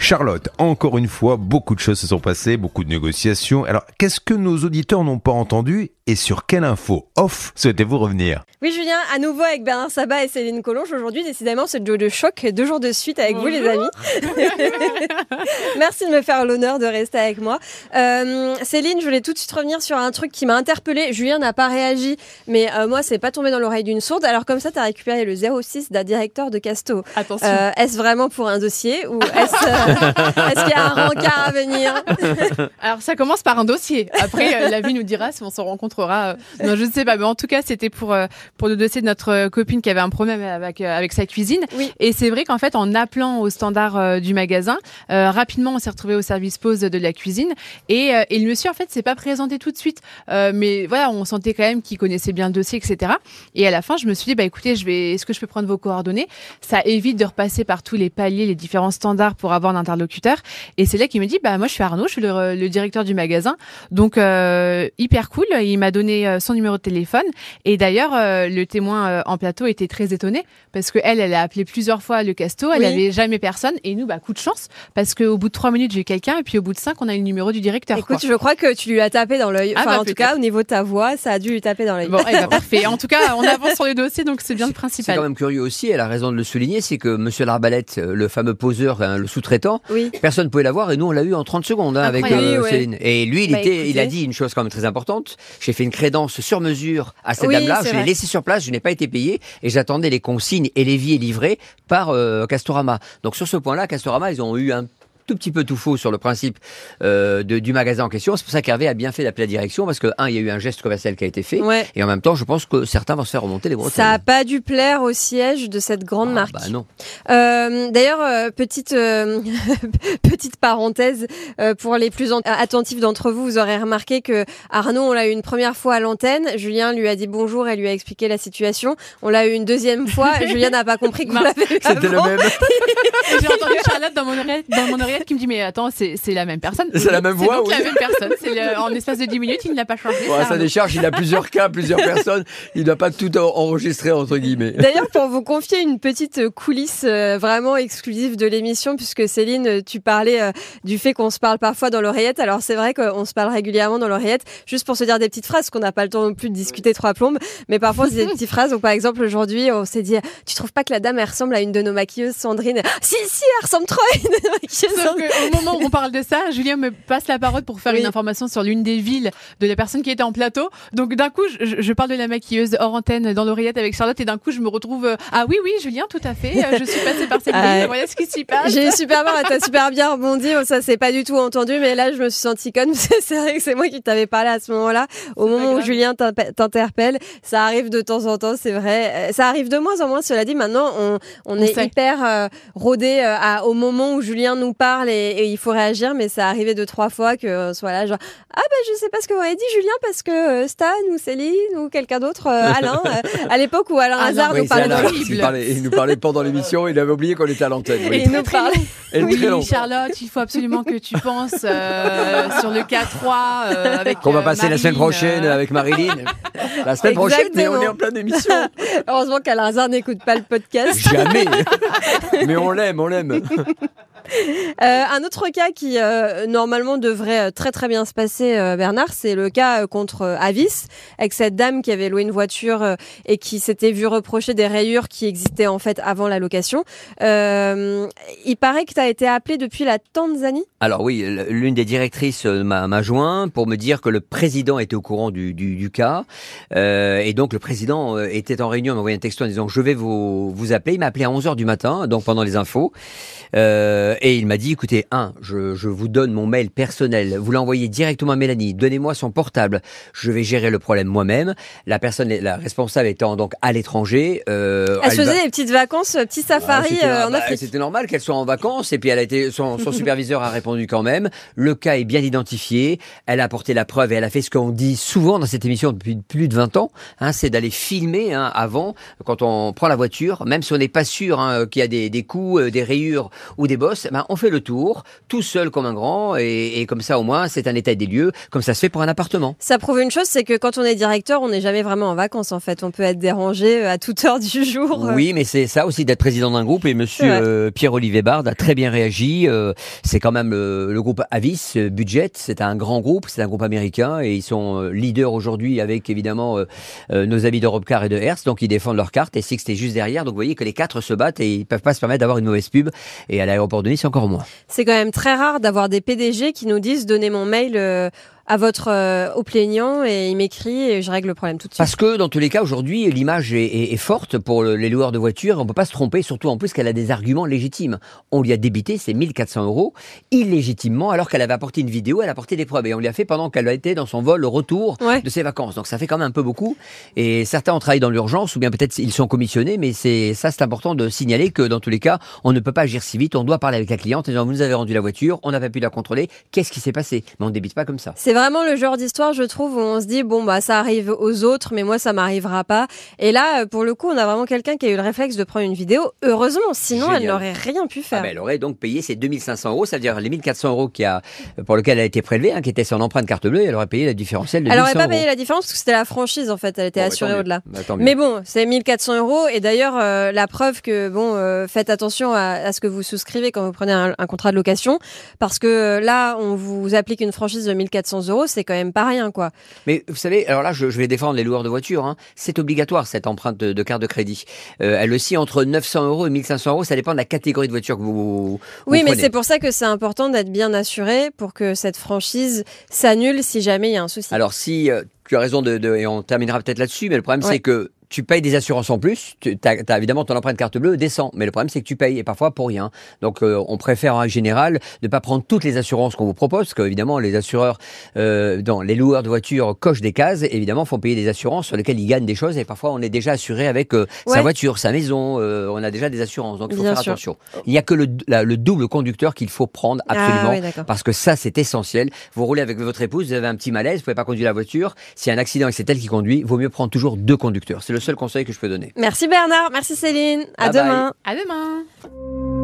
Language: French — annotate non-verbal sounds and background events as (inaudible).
Charlotte, encore une fois, beaucoup de choses se sont passées, beaucoup de négociations. Alors, qu'est-ce que nos auditeurs n'ont pas entendu et sur quelle info off souhaitez-vous revenir? Oui, Julien, à nouveau avec Bernard Sabat et Céline Collonge. Aujourd'hui, décidément, c'est Joe de choc, deux jours de suite avec vous, les amis. (laughs) Merci de me faire l'honneur de rester avec moi. Euh, Céline, je voulais tout de suite revenir sur un truc qui m'a interpellée. Julien n'a pas réagi, mais euh, moi, c'est pas tombé dans l'oreille d'une sourde. Alors, comme ça, tu as récupéré le 06 d'un directeur de Casto. Attention. Euh, est-ce vraiment pour un dossier ou est-ce euh, est-ce qu'il y a un rencard à venir (laughs) Alors ça commence par un dossier. Après, euh, la vie nous dira si on se rencontrera. Non, je ne sais pas. Mais en tout cas, c'était pour euh, pour le dossier de notre euh, copine qui avait un problème avec avec sa cuisine. Oui. Et c'est vrai qu'en fait, en appelant au standard du magasin, euh, rapidement, on s'est retrouvé au service pause de la cuisine et, euh, et le monsieur en fait s'est pas présenté tout de suite. Euh, mais voilà, on sentait quand même qu'il connaissait bien le dossier, etc. Et à la fin, je me suis dit bah écoutez, je vais, est-ce que je peux prendre vos coordonnées? Ça évite de repasser par tous les paliers, les différents standards pour avoir un interlocuteur. Et c'est là qu'il me dit bah moi je suis Arnaud, je suis le, le directeur du magasin. Donc euh, hyper cool. Il m'a donné euh, son numéro de téléphone. Et d'ailleurs, euh, le témoin euh, en plateau était très étonné parce que elle, elle a appelé plusieurs fois le casto. Elle Oui. avait jamais personne. Et nous, bah coup de chance parce qu'au bout de trois minutes, j'ai eu quelqu'un. Et puis au bout de cinq, on a eu le numéro du directeur. Écoute, quoi. je crois que tu lui as tapé dans l'œil. Ah Enfin, bah, en tout cas, au niveau de ta voix, ça a dû lui taper dans l'œil. Bon, eh ben, (laughs) parfait. En tout cas, on avance sur le dossier, donc c'est bien le C'est principal. quand même curieux aussi, elle a raison de le souligner, c'est que Monsieur Larbalette, le fameux poseur, hein, le sous-traitant, Oui. personne ne pouvait l'avoir et nous on l'a eu en 30 secondes hein, avec euh, Oui, ouais. Céline. Et lui, il, Bah, était, il a dit une chose quand même très importante. J'ai fait une crédence sur mesure à cette Oui, dame-là. Je l'ai laissée sur place, je n'ai pas été payé et j'attendais les consignes et les vies livrés par euh, Castorama. Donc sur ce point-là, Castorama, ils ont eu un tout petit peu tout faux sur le principe euh, de- du magasin en question. C'est pour ça qu'Hervé a bien fait d'appeler la direction parce que un, il y a eu un geste commercial qui a été fait Ouais. et en même temps, je pense que certains vont se faire remonter les bretelles. Ça a pas dû plaire au siège de cette grande Ah, marque. Bah non. Euh, D'ailleurs, euh, petite euh, (laughs) petite parenthèse euh, pour les plus en- attentifs d'entre vous, vous aurez remarqué que Arnaud, on l'a eu une première fois à l'antenne. Julien lui a dit bonjour et lui a expliqué la situation. On l'a eu une deuxième fois. (laughs) Julien n'a pas compris qu'on l'avait eu C'était le même. (laughs) J'ai entendu Charlotte dans mon oreillette, dans mon oreillette qui me dit mais attends c'est c'est la même personne. C'est la même voix, donc oui. la même personne. C'est le- en espace de 10 minutes il n'a pas changé. C'est Arnaud. décharge, il a plusieurs cas, plusieurs personnes. Il ne doit pas tout en- enregistrer, entre guillemets. D'ailleurs, pour vous confier une petite coulisse euh, vraiment exclusive de l'émission, puisque Céline, euh, tu parlais euh, du fait qu'on se parle parfois dans l'oreillette. Alors c'est vrai qu'on se parle régulièrement dans l'oreillette, juste pour se dire des petites phrases, qu'on n'a pas le temps non plus de discuter trois plombes. Mais parfois, c'est des (laughs) petites phrases. Donc par exemple, aujourd'hui, on s'est dit, tu trouves pas que la dame, elle ressemble à une de nos maquilleuses, Sandrine? Ah, Si, si, elle ressemble trop à une de nos maquilleuses. Sandrine. qu'au moment où on parle de ça, Julien me passe la parole pour faire Oui. une information sur l'une des villes de la personne qui était en plateau. Donc d'un coup, je, je parle de la maquilleuse hors antenne dans l'oreillette avec Charlotte et d'un coup, je me retrouve euh, ah oui oui Julien, tout à fait. euh, Je suis passée par cette (laughs) Ah, ville. Voilà ce qui s'y passe. J'ai eu super peur, t'as super bien rebondi, oh, ça c'est pas du tout entendu, mais là je me suis sentie conne, (laughs) c'est vrai que c'est moi qui t'avais parlé à ce moment-là, au moment où. Julien t'interpelle, ça arrive de temps en temps, c'est vrai, Euh, ça arrive de moins en moins, cela dit, maintenant on, on, On est sait. hyper euh, rodé au moment où Julien nous parle et, et il faut réagir, mais ça arrivait deux, trois fois que soit là genre, ah bah je sais pas ce que vous avez dit Julien, parce que euh, Stan ou Céline ou quelqu'un d'autre, euh, Alain, (laughs) euh, à l'époque où Alain Ah Hazard oui, nous parlait dans Alain qui parlait- il nous parlait pendant l'émission, il avait oublié qu'on était à l'antenne. Et il nous parlait. Et Oui. Charlotte, il faut absolument que tu penses euh, sur le K3 euh, avec Qu'on va euh, passer la semaine prochaine euh, avec Marilyn. (laughs) La semaine prochaine, mais on est en pleine émission. Heureusement qu'Alain Hazard n'écoute pas le podcast. Jamais. Mais on l'aime, on l'aime. (laughs) Euh, un autre cas qui euh, normalement devrait euh, très très bien se passer, Bernard, c'est le cas contre Avis, avec cette dame qui avait loué une voiture et qui s'était vue reprocher des rayures qui existaient en fait avant la location. Il paraît que tu as été appelé depuis la Tanzanie. Alors oui, l'une des directrices m'a joint pour me dire que le président était au courant du, cas. Et donc le président était en réunion, m'a envoyé un texto en disant je vais vous, vous appeler. Il m'a appelé à 11h du matin, donc pendant les infos. Et il m'a dit, écoutez, un, je, je vous donne mon mail personnel, vous l'envoyez directement à Mélanie, donnez-moi son portable, je vais gérer le problème moi-même. La personne, la responsable étant donc à l'étranger. Euh, Elle se elle va- faisait des petites vacances, euh, petit safari ah, euh, en bah, Afrique. C'était normal qu'elle soit en vacances et puis elle a été son, son superviseur a répondu quand même. Le cas est bien identifié. Elle a apporté la preuve et elle a fait ce qu'on dit souvent dans cette émission depuis plus de 20 ans. Hein, c'est d'aller filmer hein, avant quand on prend la voiture, même si on n'est pas sûr hein, qu'il y a des, des coups, euh, des rayures ou des bosses. Ben, on fait le tour, tout seul comme un grand, et, et comme ça au moins c'est un état des lieux, comme ça se fait pour un appartement. Ça prouve une chose, c'est que quand on est directeur, on n'est jamais vraiment en vacances en fait. On peut être dérangé euh, à toute heure du jour. (laughs) Oui, mais c'est ça aussi d'être président d'un groupe. Et Monsieur euh, Pierre-Olivier Bard a très bien réagi. euh, c'est quand même le, le groupe Avis euh, Budget. C'est un grand groupe, c'est un groupe américain et ils sont leaders aujourd'hui avec évidemment nos amis d'Europecar et de Hertz. Donc ils défendent leur carte et Sixt est juste derrière. Donc vous voyez que les quatre se battent et ils peuvent pas se permettre d'avoir une mauvaise pub. Et à l'aéroport de Nice encore moins. C'est quand même très rare d'avoir des PDG qui nous disent donnez mon mail euh, à votre euh, au plaignant et il m'écrit et je règle le problème tout de suite. Parce que dans tous les cas, aujourd'hui, l'image est, est- est forte pour le- les loueurs de voitures. On peut pas se tromper, surtout en plus qu'elle a des arguments légitimes. On lui a débité ces 1400 euros illégitimement, alors qu'elle avait apporté une vidéo, elle a apporté des preuves. Et on lui a fait pendant qu'elle a été dans son vol au retour Ouais. de ses vacances. Donc ça fait quand même un peu beaucoup. Et certains ont travaillé dans l'urgence, ou bien peut-être ils sont commissionnés, mais c'est ça, c'est important de signaler que dans tous les cas, on ne peut pas agir si vite. On doit parler avec la cliente et dire, vous nous avez rendu la voiture, on n'a pas pu la contrôler. Qu'est-ce qui s'est passé? Mais on ne débite pas comme ça. C'est vraiment le genre d'histoire, je trouve, où on se dit bon bah ça arrive aux autres, mais moi ça m'arrivera pas. Et là, euh, pour le coup, on a vraiment quelqu'un qui a eu le réflexe de prendre une vidéo. Heureusement, sinon elle n'aurait rien pu Ah faire. ben, elle aurait donc payé ses 2500 euros, c'est-à-dire les 1400 euros qui a, pour lequel elle a été prélevée, hein, qui était son empreinte carte bleue, elle aurait payé la différentielle de elle 1100 aurait pas euros. payé la différence parce que c'était la franchise en fait, elle était Bon, bah, assurée au-delà. Bah. Mais bon, c'est 1400 euros et d'ailleurs euh, la preuve que bon, euh, faites attention à, à ce que vous souscrivez quand vous prenez un, un contrat de location, parce que euh, là on vous applique une franchise de 1400 euros, c'est quand même pas rien quoi. Mais vous savez, alors là, je, je vais défendre les loueurs de voitures. Hein. C'est obligatoire cette empreinte de, de carte de crédit. Euh, elle aussi entre 900 euros et 1500 euros, ça dépend de la catégorie de voiture que vous. vous Oui, mais c'est pour ça que c'est important d'être bien assuré pour que cette franchise s'annule si jamais il y a un souci. Alors si euh, tu as raison de, de- et on terminera peut-être là-dessus, mais le problème Ouais. c'est que tu payes des assurances en plus, tu as, évidemment ton empreinte carte bleue descend, mais le problème c'est que tu payes et parfois pour rien. Donc euh, on préfère en général ne pas prendre toutes les assurances qu'on vous propose, parce qu'évidemment les assureurs, euh, dans les loueurs de voitures cochent des cases, et évidemment font payer des assurances sur lesquelles ils gagnent des choses, et parfois on est déjà assuré avec euh, Ouais. sa voiture, sa maison, euh, on a déjà des assurances, donc il faut Bien faire sûr. attention. Il n'y a que le, la- le double conducteur qu'il faut prendre absolument. Ah, oui. Parce que ça, c'est essentiel. Vous roulez avec votre épouse, vous avez un petit malaise, vous pouvez pas conduire la voiture. S'il y a un accident et c'est elle qui conduit, vaut mieux prendre toujours deux conducteurs. C'est le seul conseil que je peux donner. Merci Bernard, merci Céline, à Bye bye. demain. À demain